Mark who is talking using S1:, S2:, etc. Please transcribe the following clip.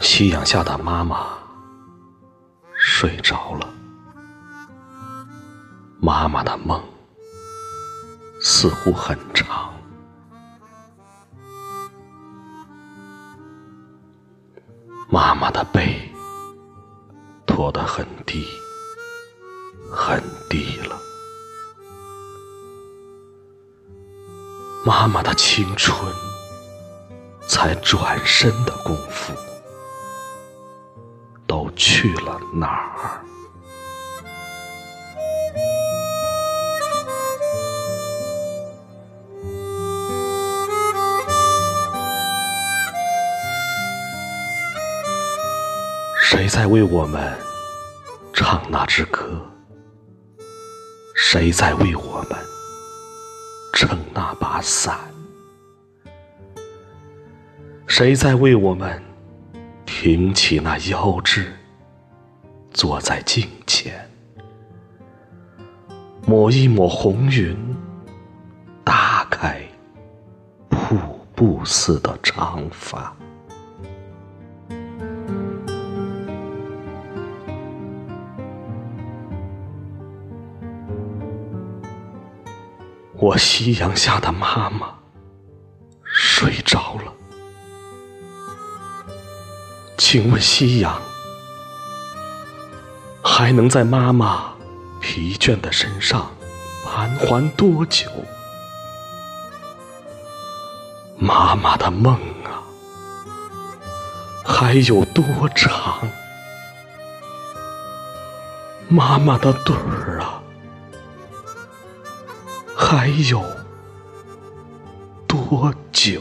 S1: 夕阳下的妈妈睡着了，妈妈的梦似乎很长。妈妈的背驼得很低，很低了。妈妈的青春才转身的功夫，都去了哪儿？谁在为我们唱那支歌？谁在为我们撑那把伞？谁在为我们挺起那腰肢，坐在镜前，抹一抹红云，打开瀑布似的长发？我夕阳下的妈妈请问夕阳还能在妈妈疲倦的身上盘桓多久？妈妈的梦啊，还有多长？妈妈的盹儿啊！还有多久？